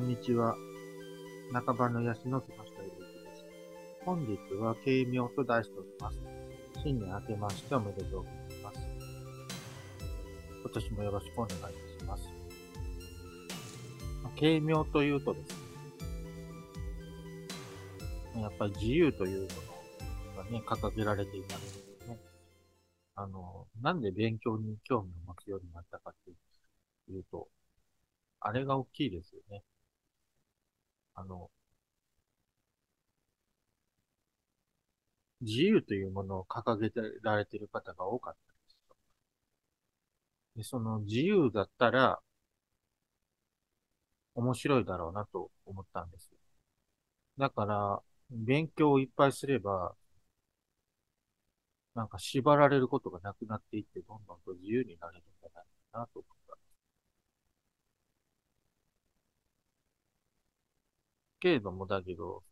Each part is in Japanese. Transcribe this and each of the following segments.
こんにちは。中場の安の木下ゆうきです。本日は軽妙と題しております。新年明けましておめでとうございます。今年もよろしくお願いいたします。軽妙というとですね、やっぱり自由というものがね、掲げられていますけどね。あの、なんで勉強に興味を持つようになったかっていうと、あれが大きいですよね。あの、自由というものを掲げてられてる方が多かったんですよ。で、その自由だったら面白いだろうなと思ったんですよ。だから、勉強をいっぱいすれば、なんか縛られることがなくなっていって、どんどんと自由になれるんじゃないかなと思った。けれども、だけど、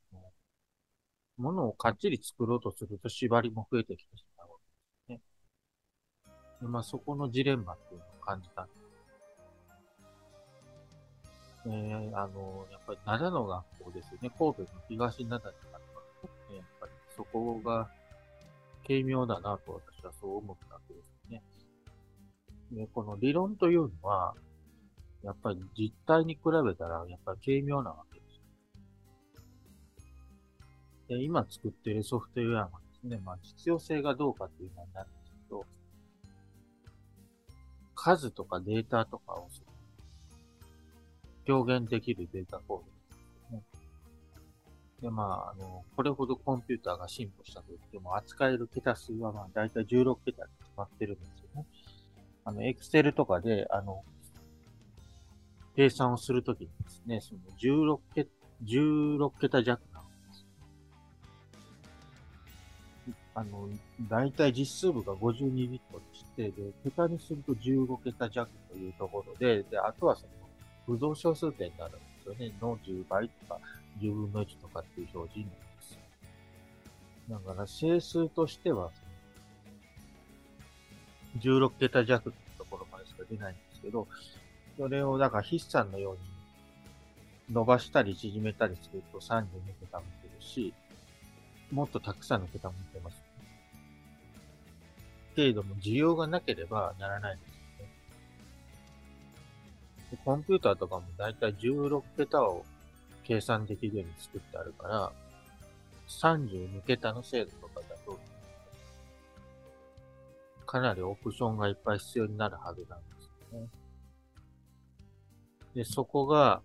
ものをかっちり作ろうとすると縛りも増えてきてしまうわけですね。でまあ、そこのジレンマっていうのを感じたんです。えー、あの、やっぱり灘の学校ですよね。神戸の東灘にあったね、やっぱりそこが軽妙だなと私はそう思ったわけですね。で、この理論というのは、やっぱり実態に比べたら、やっぱり軽妙なわで、今作っているソフトウェアがですね、まあ実用性がどうかっていうのになるんですけど、数とかデータとかを表現できるデータコードですね。で、まあ、あの、これほどコンピューターが進歩したと言っても、扱える桁数はまあ、だいたい16桁に決まってるんですよね。あの、エクセルとかで、あの、計算をするときにですね、その16桁、16桁弱あの、大体実数部が52ビットでして、で、桁にすると15桁弱というところで、で、あとはその、不動小数点になるんですよね。の10倍とか、10分の1とかっていう表示になります。だから、整数としては、16桁弱っていうところまでしか出ないんですけど、それを、だから筆算のように伸ばしたり縮めたりすると32桁も出るし、もっとたくさんの桁も出ます。けれども、需要がなければならないんですよね。でコンピューターとかもだいたい16桁を計算できるように作ってあるから、32桁の精度とかだと、かなりオプションがいっぱい必要になるはずなんですよね。で、そこが、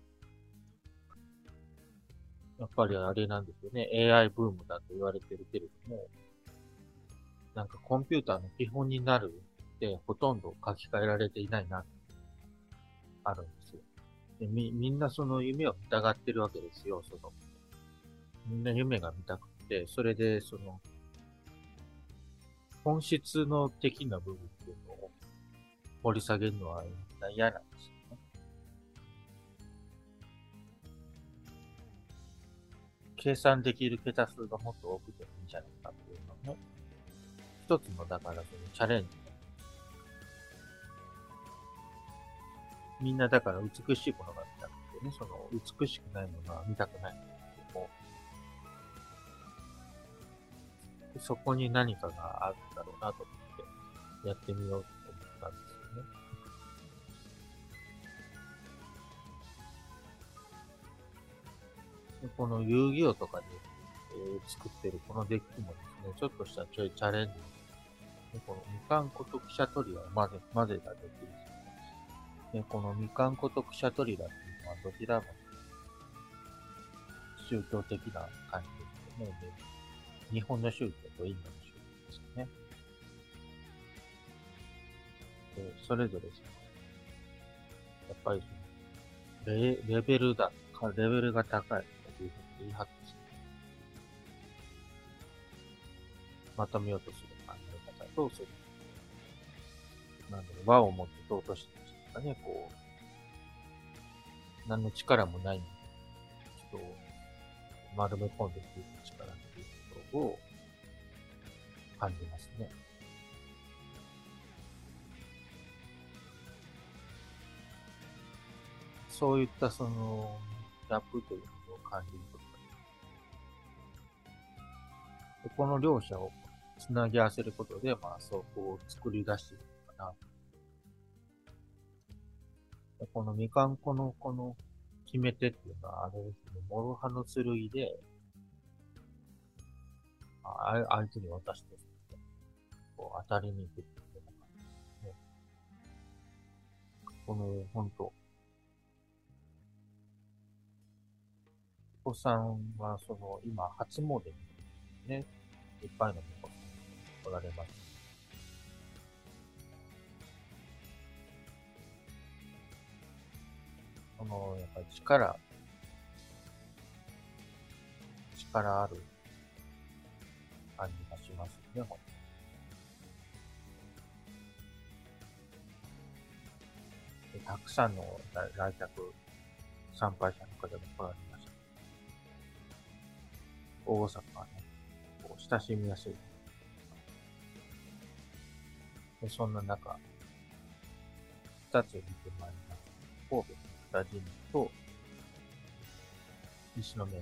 やっぱりあれなんですよね。AI ブームだと言われてるけれども、なんかコンピューターの基本になるってほとんど書き換えられていないな、あるんですよ。でみ、みんなその夢を見たがってるわけですよ、その。みんな夢が見たくて、それで、その、本質の的な部分っていうのを掘り下げるのはみんな嫌なんですよね。計算できる桁数がもっと多くて一つの、だからそのチャレンジ。みんなだから美しいものが見たくてね、その美しくないものは見たくないんですけども、そこに何かがあるんだろうなと思ってやってみようと思ったんですよね。でこの遊戯王とかで、えー、作ってるこのデッキもですね、ちょっとしたちょいチャレンジでこのみかんことくしゃトリラを混ぜ、混ぜたできるでこのみかんことくしゃトリラっていうのはどちらも宗教的な感じですよね。日本の宗教とインドの宗教ですよね。で、それぞれその、やっぱりそのレ、レベルだ、レベルが高いというふうに言い張ってまとめようとする。どうなんだろう、輪を持って尊しとかね、こう、何の力もない人を丸め込んでいく力っていうことを感じますね。そういったその、ギャップというのを感じることがでこの両者をつなぎ合わせることで、まあ、そうこを作り出してるのかな。このみかんこのこの決め手っていうのは、あれですね、モロハの剣で、あ相手に渡して、こう当たりに行くっていうのが、ね、この、本当お子さんは、その、今、初詣にね、いっぱいのおられます。その、やっぱり力、力ある感じがしますよね、でたくさんの来客、参拝者の方が来られました。大阪はね、こう親しみやすい。でそんな中、二つを見てまいります。神戸の北神と西宮に。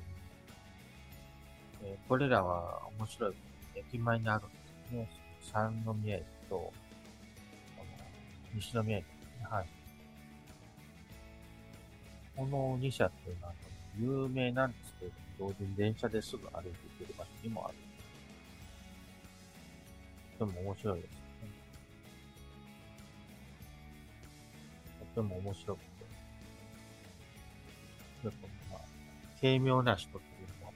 えー、これらは面白い。駅前にあるんですね。三宮駅と、西宮駅ですね。はい。この2社っていうのは有名なんですけれども、同時に電車ですぐ歩いて行ける場所にもある。とても面白いですね。とても面白くて。でもまあ、軽妙な人っていうのは、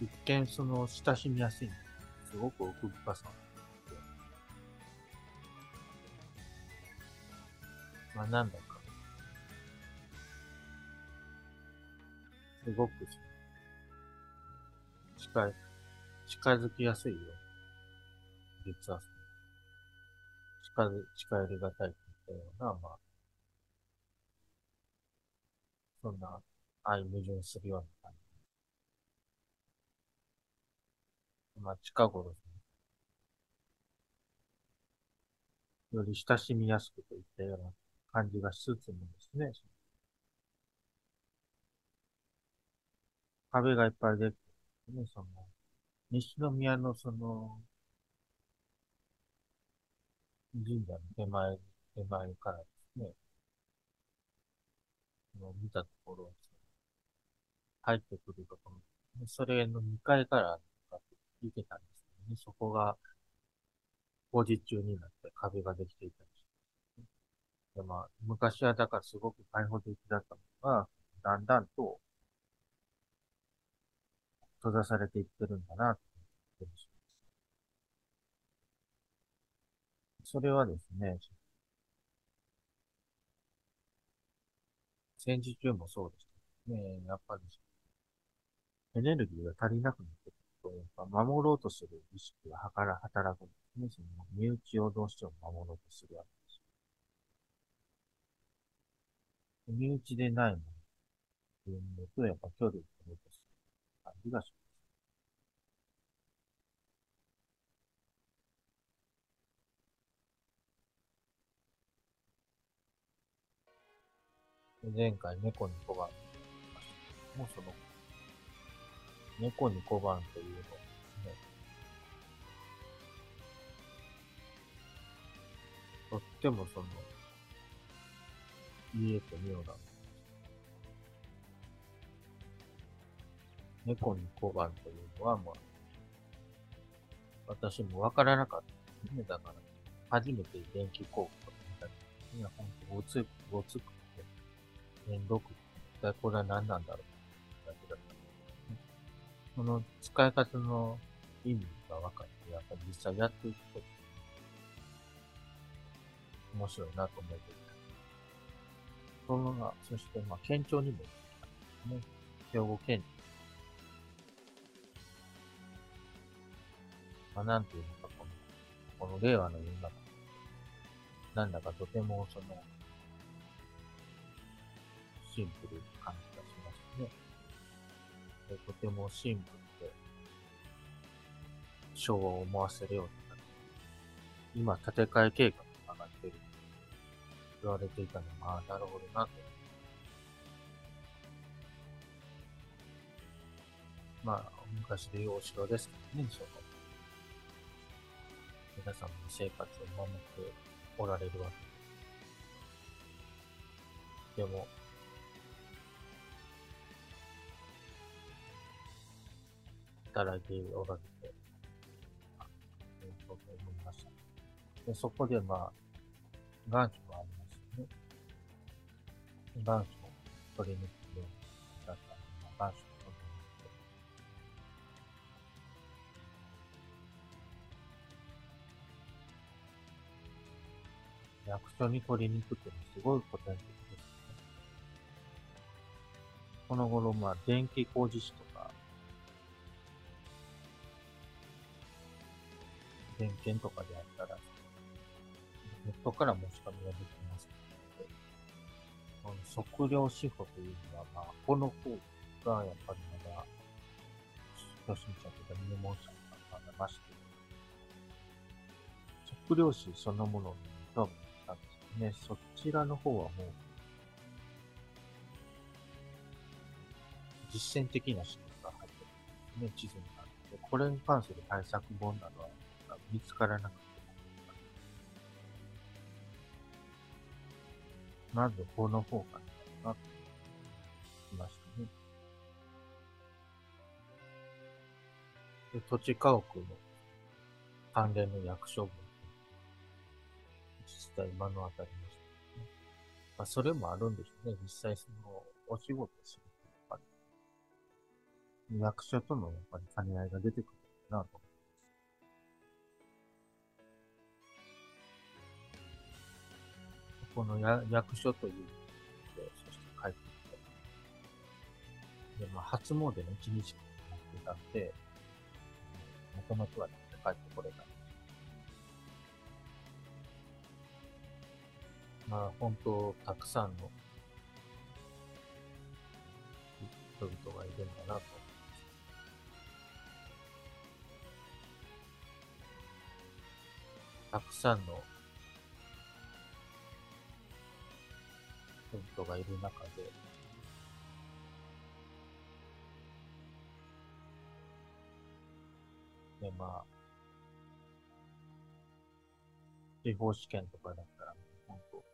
一見その親しみやすいすすごく奥深さまあなん。だか、すごく近い、近づきやすいよ。実は、近、近寄りがたいといったような、まあ、そんな愛矛盾するような感じ。まあ、近頃。より親しみやすくといったような感じがしつつもですね、壁がいっぱいできて、ね、その、西宮のその、神社の手前、手前からですね、の見たところ、入ってくるところ、それの2階から行けたんですけどね、そこが工事中になって壁ができていたりして、でまあ、昔はだからすごく開放的だったのが、だんだんと閉ざされていってるんだな、って思ってそれはですね、戦時中もそうでしたね。やっぱり、エネルギーが足りなくなってくると、やっぱ守ろうとする意識が働くんですね。その身内をどうしても守ろうとするわけです。身内でないものっていうのと、やっぱ距離を取ろうとする感じがします。前回猫に小判もうその、猫に小判というのですね、とってもその、見えて妙な。猫に小判というのは、まあ、私もわからなかったね。だから、初めて電気工具とか見た時に、本当ごつく、ごつくめんどく、一体これは何なんだろうだけだった、ね。その使い方の意味が分かって、やっぱり実際やっていくと、面白いなと思っていた。そのが、そして、まあ、県庁にも行ったんですね。兵庫県庁まあ、なんていうのか、この、この令和の世の中、なんだかとてもその、シンプルな感じがしますね。でとてもシンプルで、昭和を思わせるような、今、建て替え計画が上がっている。言われていたのが、ああ、なるほどなと。まあ、昔でいうお城ですけどね、その、皆さんの生活を守っておられるわけでも、働いておられて、そう思いました。で、そこでまあ、願書がありましたね。願書を取り抜くようにだったのが、願書を取り抜いて、役所に取りに行くっていうのはすごい古典的ですね。この頃、まあ、電気工事士と点検とかであったら、ネットから申し込みができますので、この測量司法というのは、まあ、この方がやっぱりまだ、初心者とか入門者がまだまして、測量士そのものに興味があったんですよね。そちらの方はもう、実践的な仕事が入ってるんですね、地図になって。これに関する対策本などは見つからなくて。まず、この方かな、と、きましたね。で、土地家屋の関連の役所文、実際今のあたりましたね。まあ、それもあるんでしょうね。実際その、お仕事する。役所とのやっぱり兼ね合いが出てくるなとこの役所というで、そして帰ってきて。で、まあ、初詣の一日になってたんで、もともとはね、帰ってこれた。まあ、本当、たくさんの人々がいるんだなと思います。たくさんの人がいる中で、で、まあ、司法試験とかだったら、本当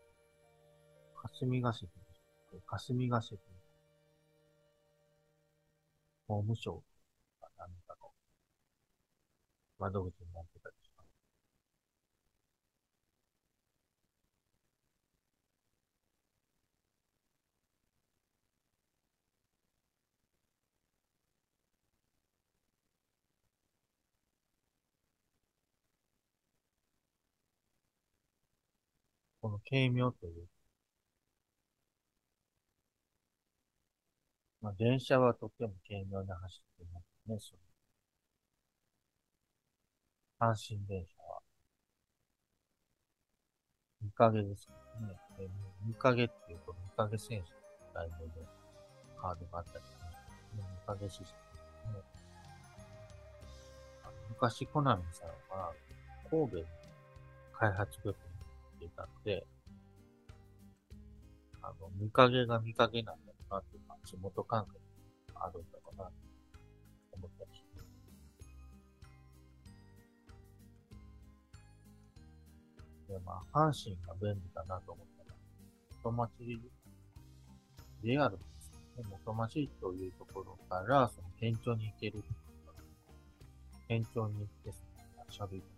霞が関、霞が関、法務省か何かの窓口になってたりこの軽妙という。まあ、電車はとっても軽妙な走っていますね、その。阪神電車は。見影ですね。で見影っていうと、見影選手の題名でカードがあったり、ね、見影システムね。昔、コナミさんは、神戸開発部てたので、あの、見影が見影なんだろうなっていうか、地元感覚があるんだろうなと思ったりします。で、まあ、阪神が便利だなと思ったら、元町、JR ですね、元町というところから、その県庁に行ける。県庁に行って、喋る。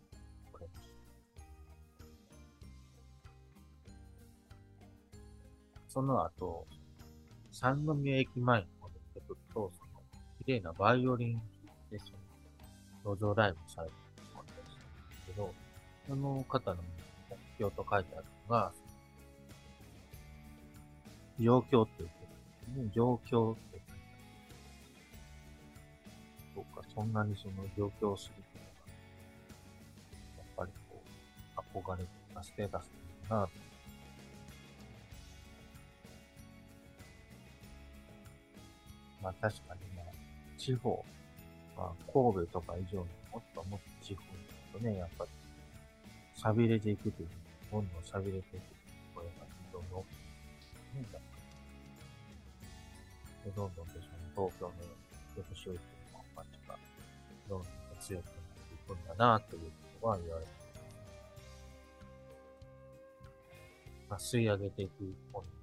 その後、三宮駅前に戻ってくると、その、綺麗なバイオリンで、その、路上ライブされてるものですけど、その方の目標と書いてあるのが、状況っていうことですね。状況って書いてある。そうか、そんなにその状況をするっていうのが、やっぱりこう、憧れとかステータスなのかなまあ確かにね、地方、まあ神戸とか以上にもっともっと地方に行くとね、やっぱり、錆びれていくという、どんどん錆びれていくところがの、ね、だで、どんどんとその東京の福祉保育の街が、どんどん強くなっていくんだな、ということは言われています。まあ、吸い上げていく本で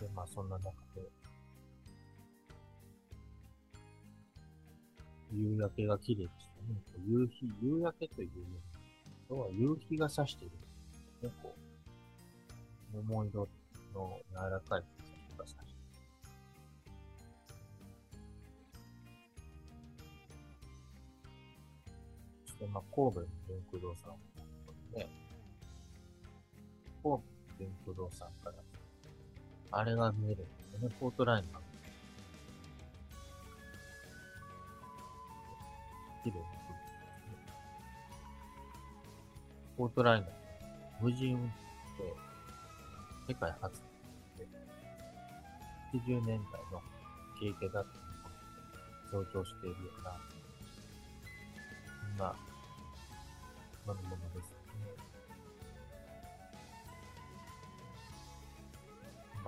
で、まあ、そんな中で、夕焼けが綺麗でしたね。夕日、夕焼けというのは夕日が差しているんですね。こう、桃色の柔らかい日が差している。そして、まあ、神戸の電空堂さんね、神戸の電空堂さんから、あれが見える。んですよね。ポートラインが。綺麗なポートライナー、無人運転で世界初で、80年代の経験だったのを象徴しているような、そんな乗り物です。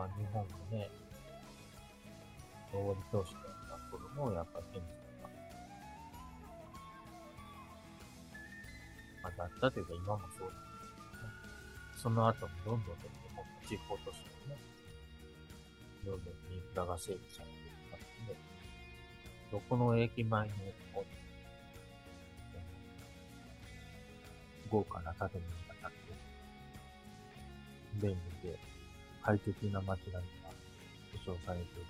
ね。まあ日本がね、大り投資だった頃もやっぱり現実まあ、だったというか今もそうですけどね。その後もどんどんどんどんもっと地方都市がね、どんどんインフラが整備されていくますので、どこの駅前にも、豪華な建物が建って、便利で快適な街並みが保障されている。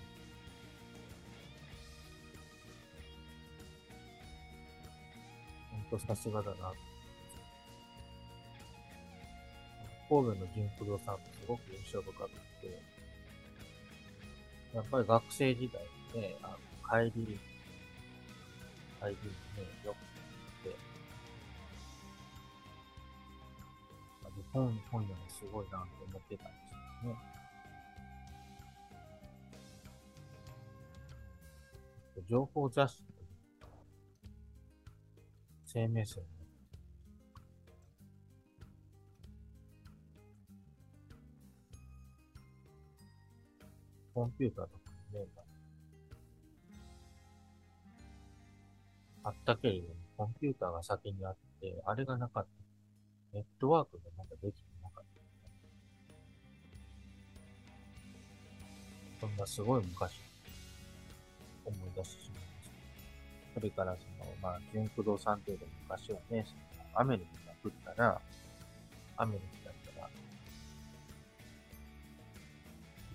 本当さすがだな。神戸の純不動産ってすごく印象深くて、やっぱり学生時代にね、あの帰り、帰りにね、よくて、本、本屋もすごいなと思ってたんですね。情報雑誌という生命線コンピューターとかね、あったけれども、コンピューターが先にあって、あれがなかった。ネットワークがまだできてそんなすごい昔、思い出してしまいました。それから、その、まあ、純駆動産程度昔はね、その雨の日が降ったら、雨の日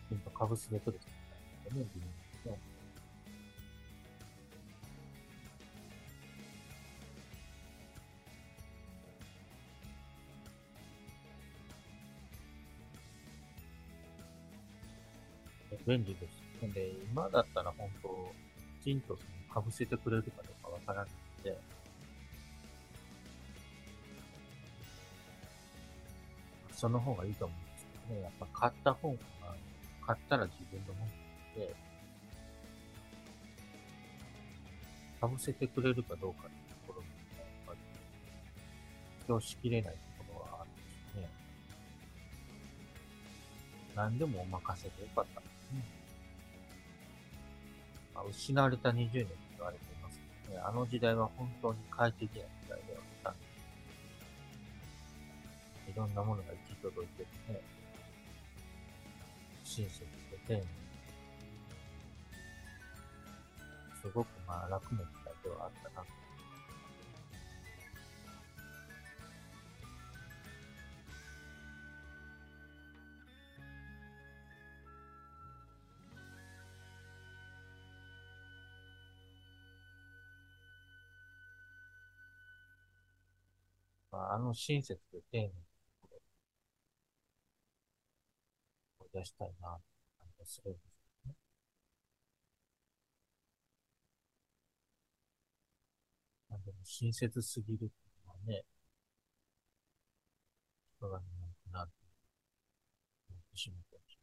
金と株式で取れちゃったんですよね、自分で。便利です。んで、今だったら本当、きちんとそのかぶせてくれるかどうかわからないので、その方がいいと思うんですけどね。やっぱ買った方が買ったら自分のもので、かぶせてくれるかどうかっていうところに、やっぱり、今日しきれないところはあるんですね。何でもお任せでよかった。まあ、失われた20年と言われていますけどね、あの時代は本当に快適な時代ではあったんです。いろんなものが行き届いててね、親切で丁寧すごくまあ楽な時代ではあったなと。まあ、の親切で丁寧に出したいな、感じがするんですよね。まあ、でも親切すぎるっていうのはね、人がいないかなって思ってしまったり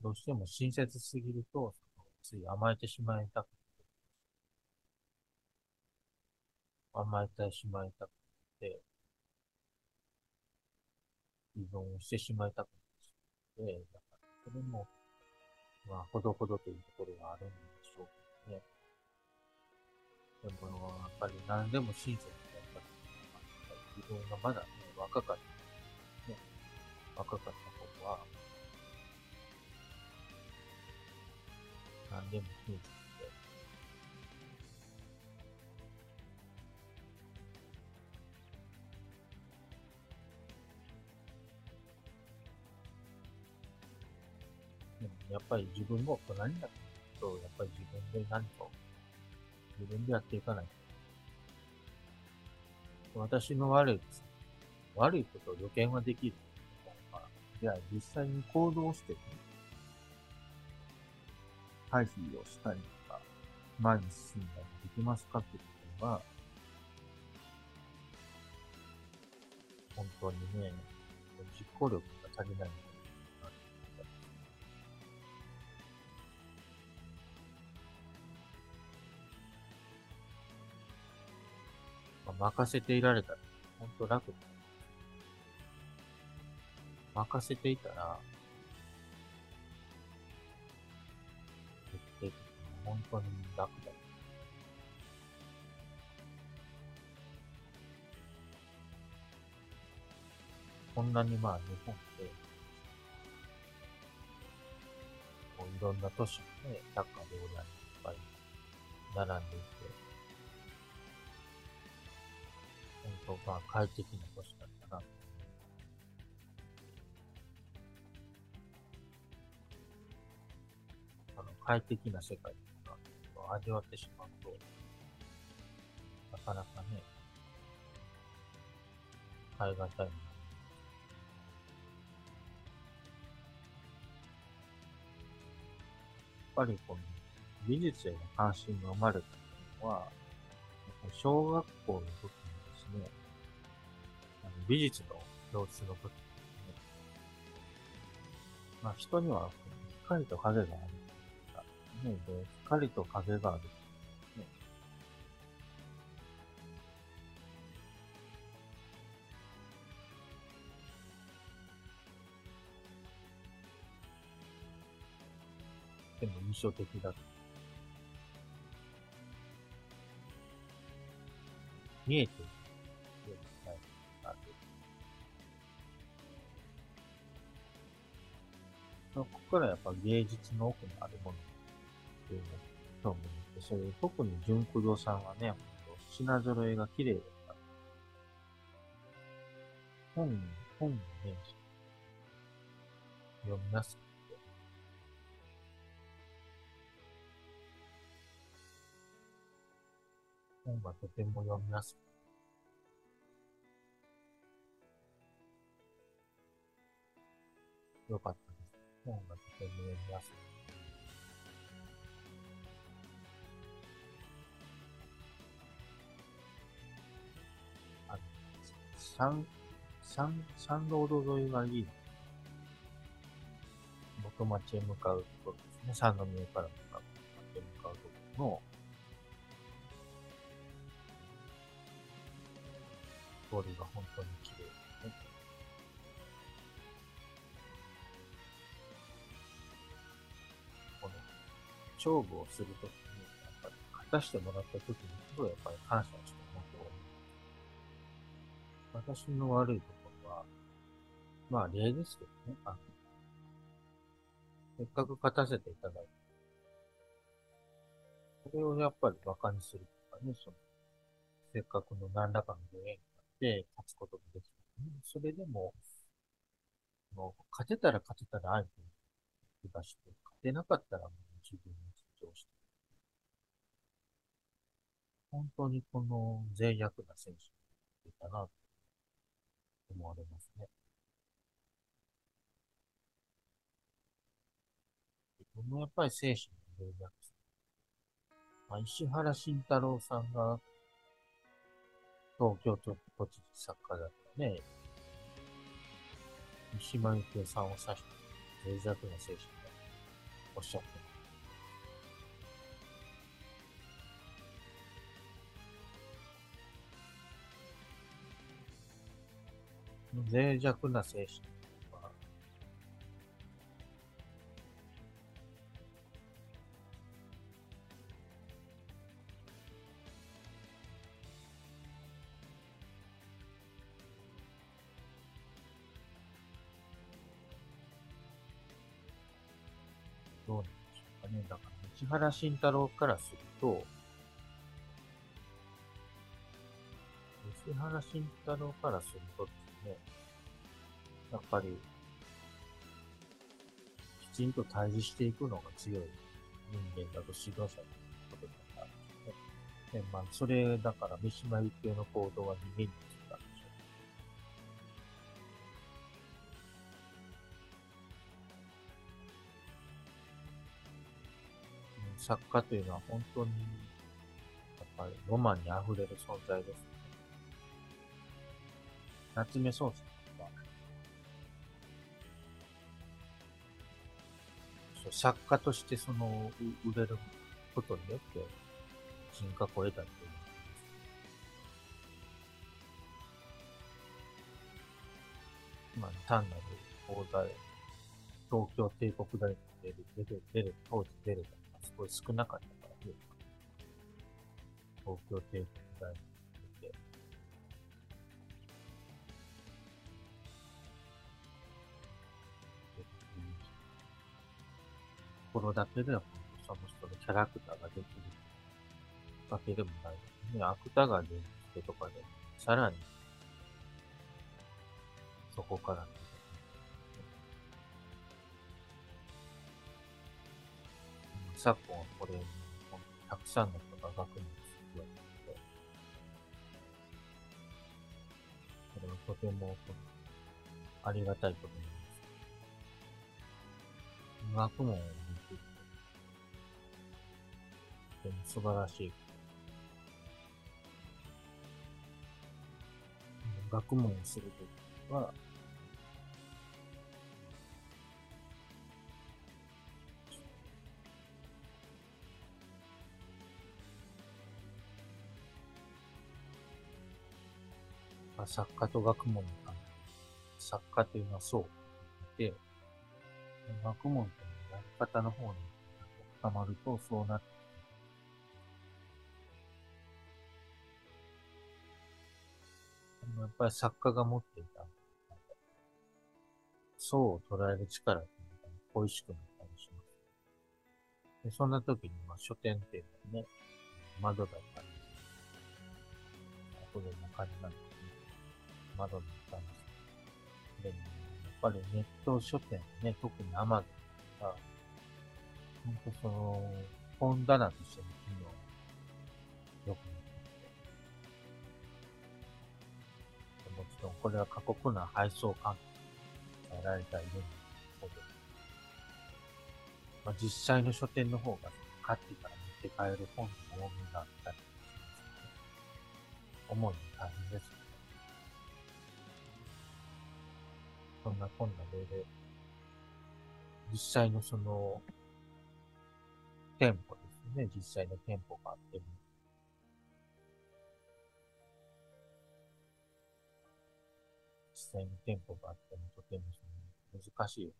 どうしても親切すぎると、つい甘えてしまいたくて、甘えてしまいたくて、依存してしまいたくて、だからそれも、まあ、ほどほどというところがあるんでしょうけどね。でも、やっぱり何でも親切にやったり自分がまだね、若かった、ね、若かった頃は、何でも親切っぱり自分も大人になってくと、やっぱり自分で何かを自分でやっていかないと。私の悪い。悪いことを予見はできる。じゃあ実際に行動して、回避をしたりとか、前に進んだりできますかっていうことは、本当にね、実行力が足りない。まあ、任せていられたら、本当楽だ。任せていたら、決定的に本当に楽だ。こんなにまあ日本で、こういろんな都市のね、百貨料理屋にいっぱい並んでいて、本当まあ快適な都市だったな。あの、快適な世界とかを味わってしまうと、なかなかね、変え難いものやっぱりこの美術への関心が生まれたのは、小学校の時、美術の教室の時にね、まあ人には光と影があるんですが、ね、で光と影がある、ね。でも印象的だ。見えてるここからやっぱ芸術の奥にあるものっていうのと思うんで、それ特に純駆動さんはね、品揃えが綺麗だった。本、本をね、読みやすくて、本がとても読みやすくて、よかった。本がとても読みやすくて。あの、三、三、三ロード沿いがいい。元町へ向かうところですね。三宮から向かう、元町へ向かうところの、通りが本当に綺麗勝負をするときに、やっぱり、勝たしてもらったときに、すごいやっぱり感謝してますよ。私の悪いところは、まあ例ですけどね。あせっかく勝たせていただいて、それをやっぱり馬鹿にするとかね、その、せっかくの何らかのご縁があって勝つことができたのに。それでも、もう勝てたら勝てたら相手に気がして、勝てなかったらもう自分に主張して。本当にこの脆弱な選手だなと思われますね。自分のやっぱり精神の脆弱さ。まあ、石原慎太郎さんが東京都都知事作家だったね。三島由紀夫さんを指して脆弱な精神だとおっしゃって脆弱な精神は、どうなんでしょうかね。だから、市原慎太郎からすると、石原慎太郎からするとね、やっぱり、きちんと対峙していくのが強い人間だと指導者のことだったんですね。で、まあ、それだから三島由紀夫の行動は逃げについたんでしょう。作家というのは本当に、やっぱりロマンに溢れる存在です。夏目漱石とか、そう作家としてその、う売れることによって人格を得たっていうまあ、単なる大台、東京帝国大学出る、出る、出る、当時出るがすごい少なかったから、東京帝国大学ころだけでは、その人のキャラクターができるわけでもないですね。芥川源介とかで、さらに、そこからうん昨今はこれ、たくさんの人が学問をするわけで、これはとてもありがたいことなんです。学問を見て、素晴らしい。学問をするときは、まあ作家と学問の関係。作家というのはそうで、学問というやり方の方に深まるとそうなってやっぱり作家が持っていた、層を捉える力っていうのが恋しくなったりします。でそんな時に、まあ、書店っていうのはね、窓だったり、後でも感じなんですね。窓だったんですでも、やっぱりネット書店ね、特に Amazon とか、ほんとその、本棚としての機能、よくこれは過酷な配送環境にえられたいるんですけど、まあ、実際の書店の方が買ってから持って帰る本の多めがあったりしますね。主に大変ですね。そんなこんなでで、実際のその、店舗ですね。実際の店舗があって際の店舗があってもとても難しい。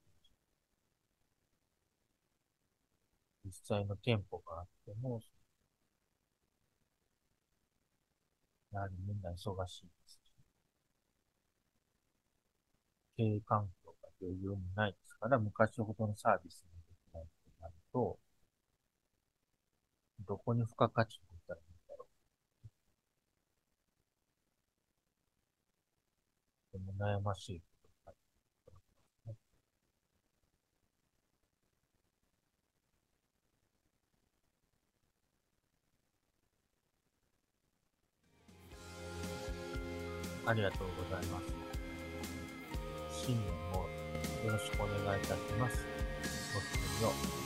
実際の店舗があっても、やはりみんな忙しいですし、経営環境が余裕もないですから、昔ほどのサービスができないとなると、どこに付加価値を置いたらいいんだろう。とても悩ましい。ありがとうございます。新年もよろしくお願いいたします。ごきげんよう。